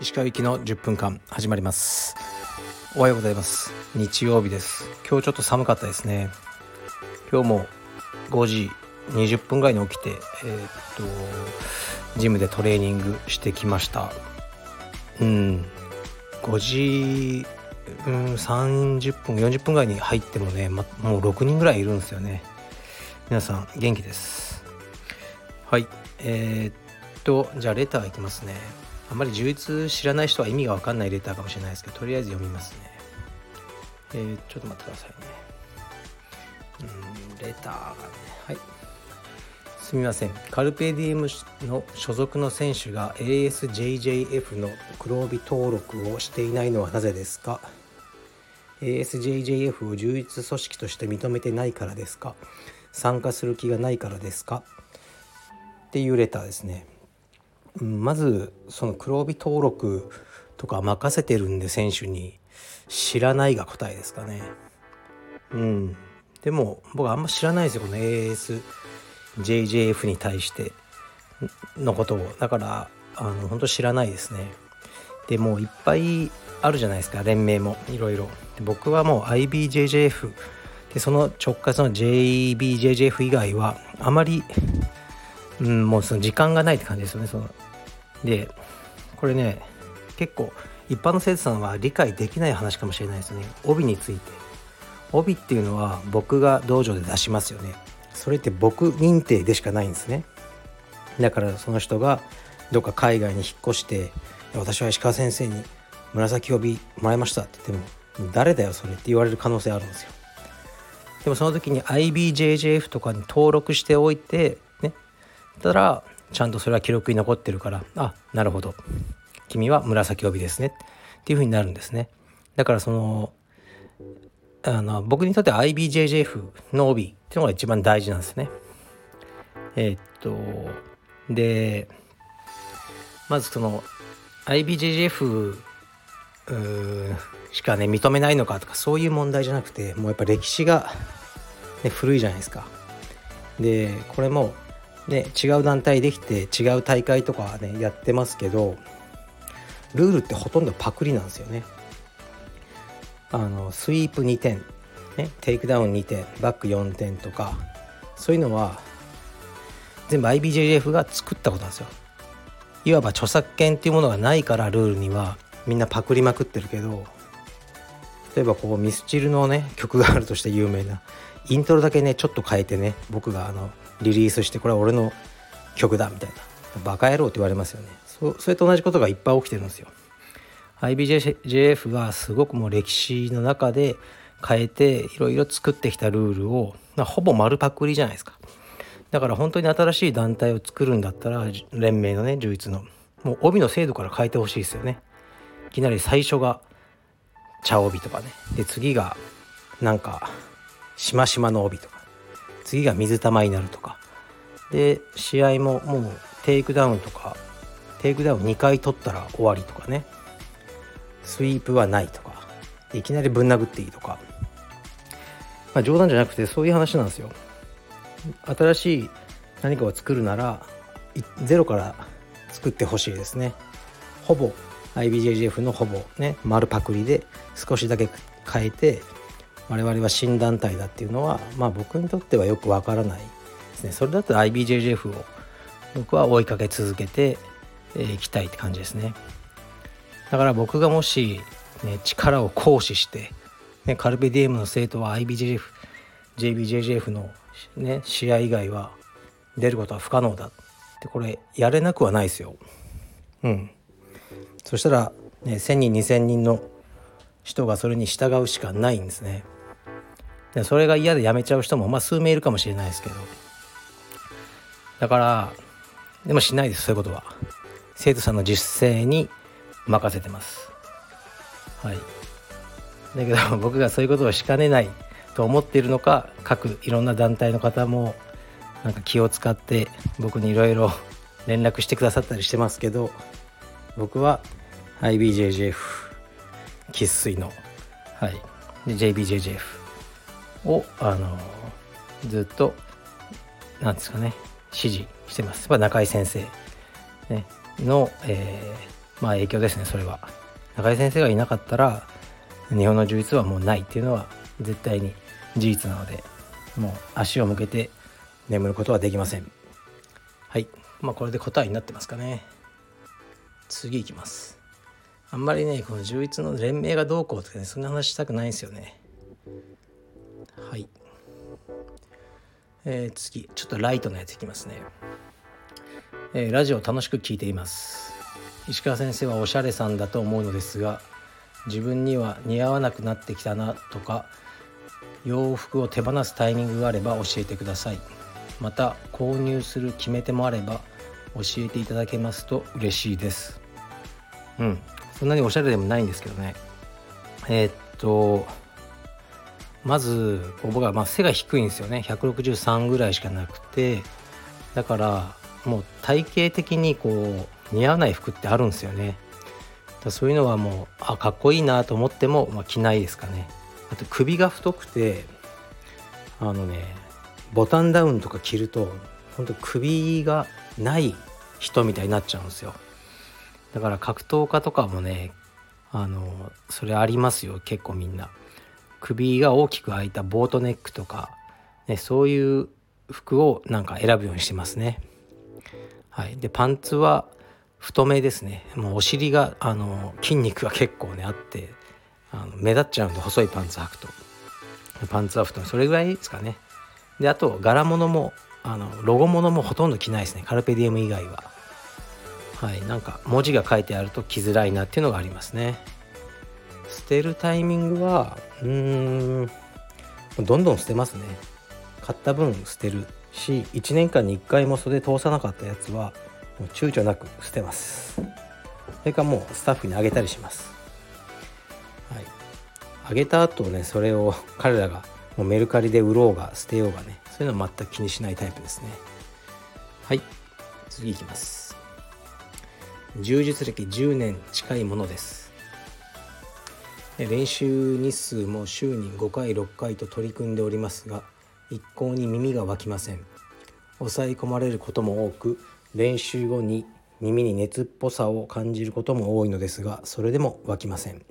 石川行きの10分間始まります。おはようございます。日曜日です。今日ちょっと寒かったですね。今日も5時20分ぐらいに起きてえー、っとジムでトレーニングしてきました。うん。5時、うん、30分40分ぐらいに入ってもね、ま、もう6人ぐらいいるんですよね。皆さん元気です？はい。えー、っとじゃあレターいきますね。あんまり充実知らない人は意味が分かんないレターかもしれないですけどとりあえず読みますね。えー、ちょっと待ってくださいね。うんレターがね。はい。すみません。カルペディウムの所属の選手が ASJJF の黒帯登録をしていないのはなぜですか？ASJJF を充実組織として認めてないからですか？参加する気がないからですか？っていうレターですね。まずその黒帯登録とか任せてるんで選手に知らないが答えですかね。うん。でも僕あんま知らないですよこの ASJJF に対して。のことを。だからあの本当知らないですね。でもういっぱいあるじゃないですか連盟も。いろいろ。僕はもう IBJJF でその直轄の JBJJF 以外はあまりうん、もうその時間がないって感じですよねその。でこれね結構一般の生徒さんは理解できない話かもしれないですね。帯について。帯っていうのは僕が道場で出しますよね。それって僕認定でしかないんですね。だからその人がどっか海外に引っ越して私は石川先生に紫帯もらいましたって言っても誰だよそれって言われる可能性あるんですよ。でもその時に IBJJF とかに登録しておいてねたらちゃんとそれは記録に残ってるからあなるほど。君は紫帯ですね。っていうふうになるんですね。だからそのあの僕にとって IBJJF の帯っていうのが一番大事なんですね。えー、っとでまずその IBJJF しかね認めないのかとかそういう問題じゃなくてもうやっぱ歴史が、ね、古いじゃないですかでこれもね、違う団体できて違う大会とかねやってますけどルールってほとんどパクリなんですよね。あのスイープ2点、ね、テイクダウン2点バック4点とかそういうのは全部 IBJJF が作ったことなんですよ。いわば著作権っていうものがないからルールにはみんなパクりまくってるけど例えばこうミスチルのね曲があるとして有名なイントロだけねちょっと変えてね僕があのリリースしてこれは俺の曲だみたいな。バカ野郎って言われますよね。そそれと同じことがいっぱい起きてるんですよ。IBJJF はすごくもう歴史の中で変えていろいろ作ってきたルールをほぼ丸パクリじゃないですか。だから本当に新しい団体を作るんだったら連盟のね充実のもう帯の制度から変えてほしいですよね。きなり最初が茶帯とかね。で次がなんかしましまの帯とか。次が水玉になるとか。で試合ももうテイクダウンとかテイクダウン2回取ったら終わりとかね。スイープはないとか。いきなりぶん殴っていいとか、まあ、冗談じゃなくてそういう話なんですよ。新しい何かを作るならゼロから作ってほしいですね。ほぼ IBJJF のほぼね丸パクリで少しだけ変えて我々は新団体だっていうのは、まあ、僕にとってはよくわからないですねそれだと IBJJF を僕は追いかけ続けていきたいって感じですねだから僕がもし、ね、力を行使して、ね、カルペディエムの生徒は IBJJF JBJJF の、ね、試合以外は出ることは不可能だってこれやれなくはないですようんそしたら、ね、1,000人2,000人の人がそれに従うしかないんですね。でそれが嫌で辞めちゃう人もまあ数名いるかもしれないですけど。だからでもしないですそういうことは。生徒さんの実践に任せてます。はい。だけど 僕がそういうことをしかねないと思っているのか各いろんな団体の方もなんか気を使って僕にいろいろ連絡してくださったりしてますけど僕は IBJJF 生粋の。はい。で JBJJF をあのずっとなんですかね。支持してます。やっぱ中井先生、ね、の、えー、まあ影響ですねそれは。中井先生がいなかったら日本の充実はもうないっていうのは絶対に事実なのでもう足を向けて眠ることはできません。はい。まあこれで答えになってますかね次いきます。あんまりねこの充実の連盟がどうこうとかねそんな話したくないんですよね。はい。えー、次。ちょっとライトなやついきますね、えー、ラジオ楽しく聞いています。石川先生はおしゃれさんだと思うのですが自分には似合わなくなってきたなとか洋服を手放すタイミングがあれば教えてください。また購入する決め手もあれば教えていただけますと嬉しいです。うん。そんなにおしゃれでもないんですけどね。えー、っとまず僕はまあ背が低いんですよね。163ぐらいしかなくて。だからもう体型的にこう似合わない服ってあるんですよね。そういうのはもうあかっこいいなと思っても、まあ、着ないですかね。あと首が太くてあのねボタンダウンとか着ると本当首がない人みたいになっちゃうんですよ。だから格闘家とかもねあのそれありますよ結構みんな。首が大きく開いたボートネックとか、ね、そういう服をなんか選ぶようにしてますね。はい。でパンツは太めですね。もうお尻があの筋肉が結構ねあってあの目立っちゃうんで細いパンツ履くと。パンツは太め。それぐらいですかね。であと柄物もあのロゴ物もほとんど着ないですね。カルペディエム以外は。はいなんか文字が書いてあると着づらいなっていうのがありますね。捨てるタイミングはうんどんどん捨てますね。買った分捨てるし1年間に1回も袖通さなかったやつはもう躊躇なく捨てます。それかもうスタッフにあげたりします。はい。あげた後ねそれを彼らがもうメルカリで売ろうが捨てようがねそういうのは全く気にしないタイプですね。はい。次いきます。充実歴10年近いものです。練習日数も週に5回6回と取り組んでおりますが一向に耳が湧きません。抑え込まれることも多く練習後に耳に熱っぽさを感じることも多いのですがそれでも湧きません、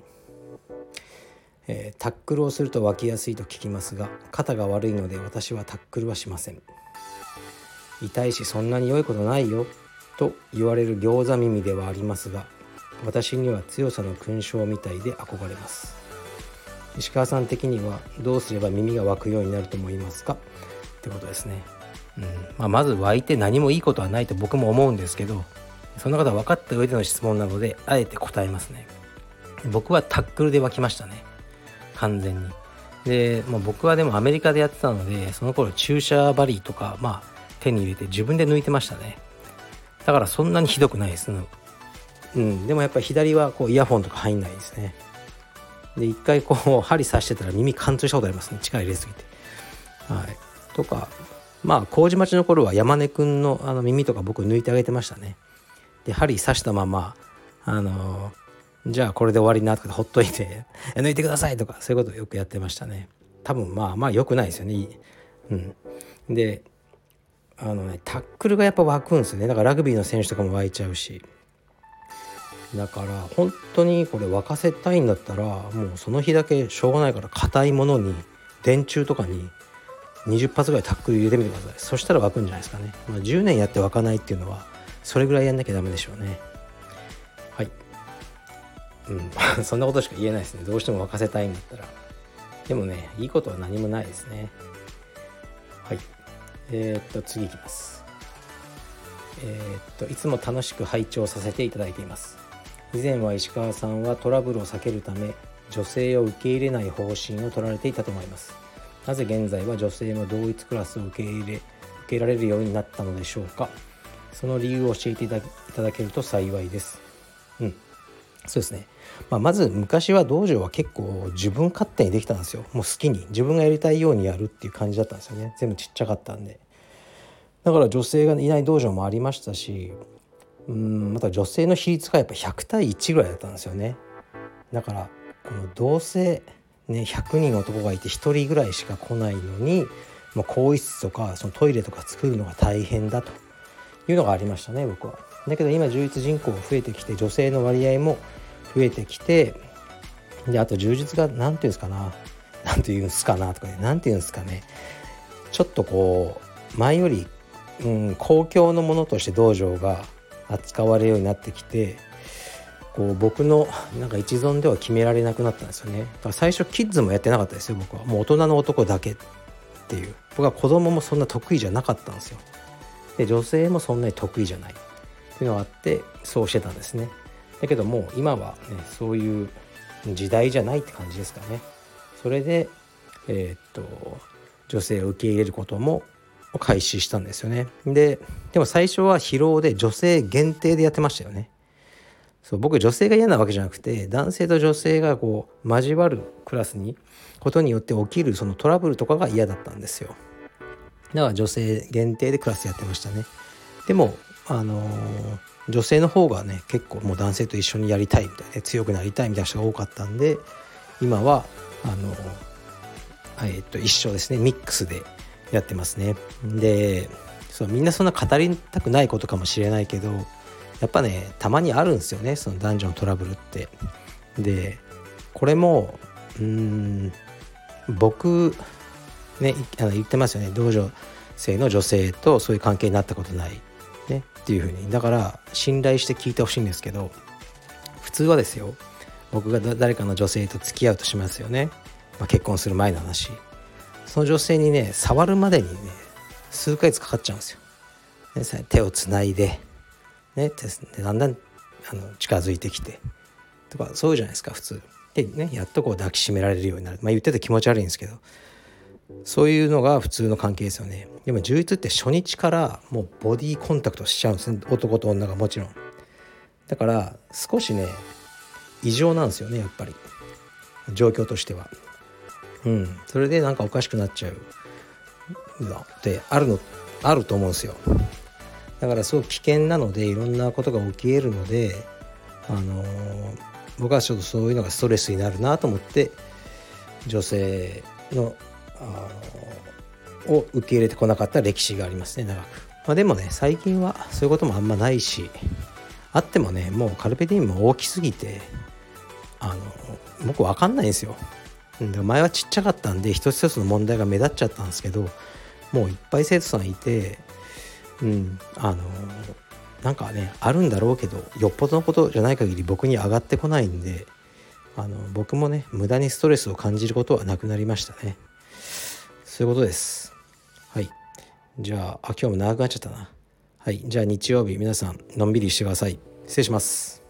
えー、タックルをすると湧きやすいと聞きますが肩が悪いので私はタックルはしません。痛いしそんなに良いことないよと言われる餃子耳ではありますが私には強さの勲章みたいで憧れます。石川さん的にはどうすれば耳が湧くようになると思いますか？ってことですね。うん。まあ、まず湧いて何もいいことはないと僕も思うんですけどそんなことは分かった上での質問なのであえて答えますね。僕はタックルで湧きましたね。完全に。で、まあ、僕はでもアメリカでやってたのでその頃注射針とか、まあ、手に入れて自分で抜いてましたね。だからそんなにひどくないです。うん、でもやっぱり左はこうイヤホンとか入んないですね。で一回こう針刺してたら耳貫通したことありますね。力入れすぎて。はい。とかまあ麹町の頃は山根くんのあの耳とか僕抜いてあげてましたね。で針刺したままあのじゃあこれで終わりなとかほっといて 抜いてくださいとかそういうことをよくやってましたね。多分まあまあ良くないですよね。うん。であのねタックルがやっぱ湧くんですよね。だからラグビーの選手とかも湧いちゃうし。だから本当にこれ沸かせたいんだったらもうその日だけしょうがないから硬いものに電柱とかに20発ぐらいタックル入れてみてください。そしたら湧くんじゃないですかね、まあ、10年やって湧かないっていうのはそれぐらいやんなきゃダメでしょうね。はい。うん。そんなことしか言えないですね。どうしても沸かせたいんだったら。でもねいいことは何もないですね。はい。えー、っと次いきます。えー、っといつも楽しく拝聴させていただいています。以前は石川さんはトラブルを避けるため女性を受け入れない方針を取られていたと思います。なぜ現在は女性も同一クラスを受け入れ受けられるようになったのでしょうか。その理由を教えていただけると幸いです。そうですね、まあ、まず昔は道場は結構自分勝手にできたんですよ。もう好きに。自分がやりたいようにやるっていう感じだったんですよね。全部ちっちゃかったんで。だから女性がいない道場もありましたしうんまた女性の比率がやっぱ100対1ぐらいだったんですよね。だからこの同性ね、100人男がいて1人ぐらいしか来ないのにもう更衣室とかそのトイレとか作るのが大変だというのがありましたね僕は。だけど今充実人口が増えてきて女性の割合も増えてきてであと充実が何て言うんですかな。何て言うんですかなとか何て言うんですかね。ちょっとこう前より、うん、公共のものとして道場が扱われるようになってきてこう僕のなんか一存では決められなくなったんですよね。だから最初キッズもやってなかったですよ僕は。もう大人の男だけっていう。僕は子供もそんな得意じゃなかったんですよ。で女性もそんなに得意じゃない。っていうのがあってそうしてたんですね。だけどもう今はねそういう時代じゃないって感じですかね。それでえー、っと女性を受け入れることも開始したんですよね。ででも最初は疲労で女性限定でやってましたよね。そう僕女性が嫌なわけじゃなくて男性と女性がこう交わるクラスにことによって起きるそのトラブルとかが嫌だったんですよ。だから女性限定でクラスやってましたね。でもあのー、女性の方がね結構もう男性と一緒にやりたいみたいな強くなりたいみたいな人が多かったんで今はあのー、え、っと一緒ですねミックスでやってますね。でそうみんなそんな語りたくないことかもしれないけどやっぱねたまにあるんですよねその男女のトラブルって。でこれもうん僕ねあの言ってますよね。道場生の女性とそういう関係になったことない。っていうふうに。だから信頼して聞いてほしいんですけど普通はですよ僕が誰かの女性と付き合うとしますよね、まあ、結婚する前の話。その女性にね触るまでにね数ヶ月かかっちゃうんですよ、ね、手をつないでねでだんだんあの近づいてきてとかそうじゃないですか普通。でねやっとこう抱きしめられるようになる。まあ言ってて気持ち悪いんですけどそういうのが普通の関係ですよね。でも充実って初日からもうボディーコンタクトしちゃうんですね。男と女がもちろん。だから少しね異常なんですよねやっぱり。状況としては。うん。それでなんかおかしくなっちゃう。のってあるのあると思うんですよ。だからすごく危険なのでいろんなことが起きえるのであのー、僕はちょっとそういうのがストレスになるなと思って女性のを受け入れてこなかった歴史がありますね長く、まあ、でもね最近はそういうこともあんまないしあってもねもうカルペディウムも大きすぎてあの僕分かんないんですよ。前はちっちゃかったんで一つ一つの問題が目立っちゃったんですけどもういっぱい生徒さんいてうんあのなんかねあるんだろうけどよっぽどのことじゃない限り僕に上がってこないんであの僕もね無駄にストレスを感じることはなくなりましたね。そういうことです。はい。じゃああ今日も長くなっちゃったな。はい。じゃあ日曜日皆さんのんびりしてください。失礼します。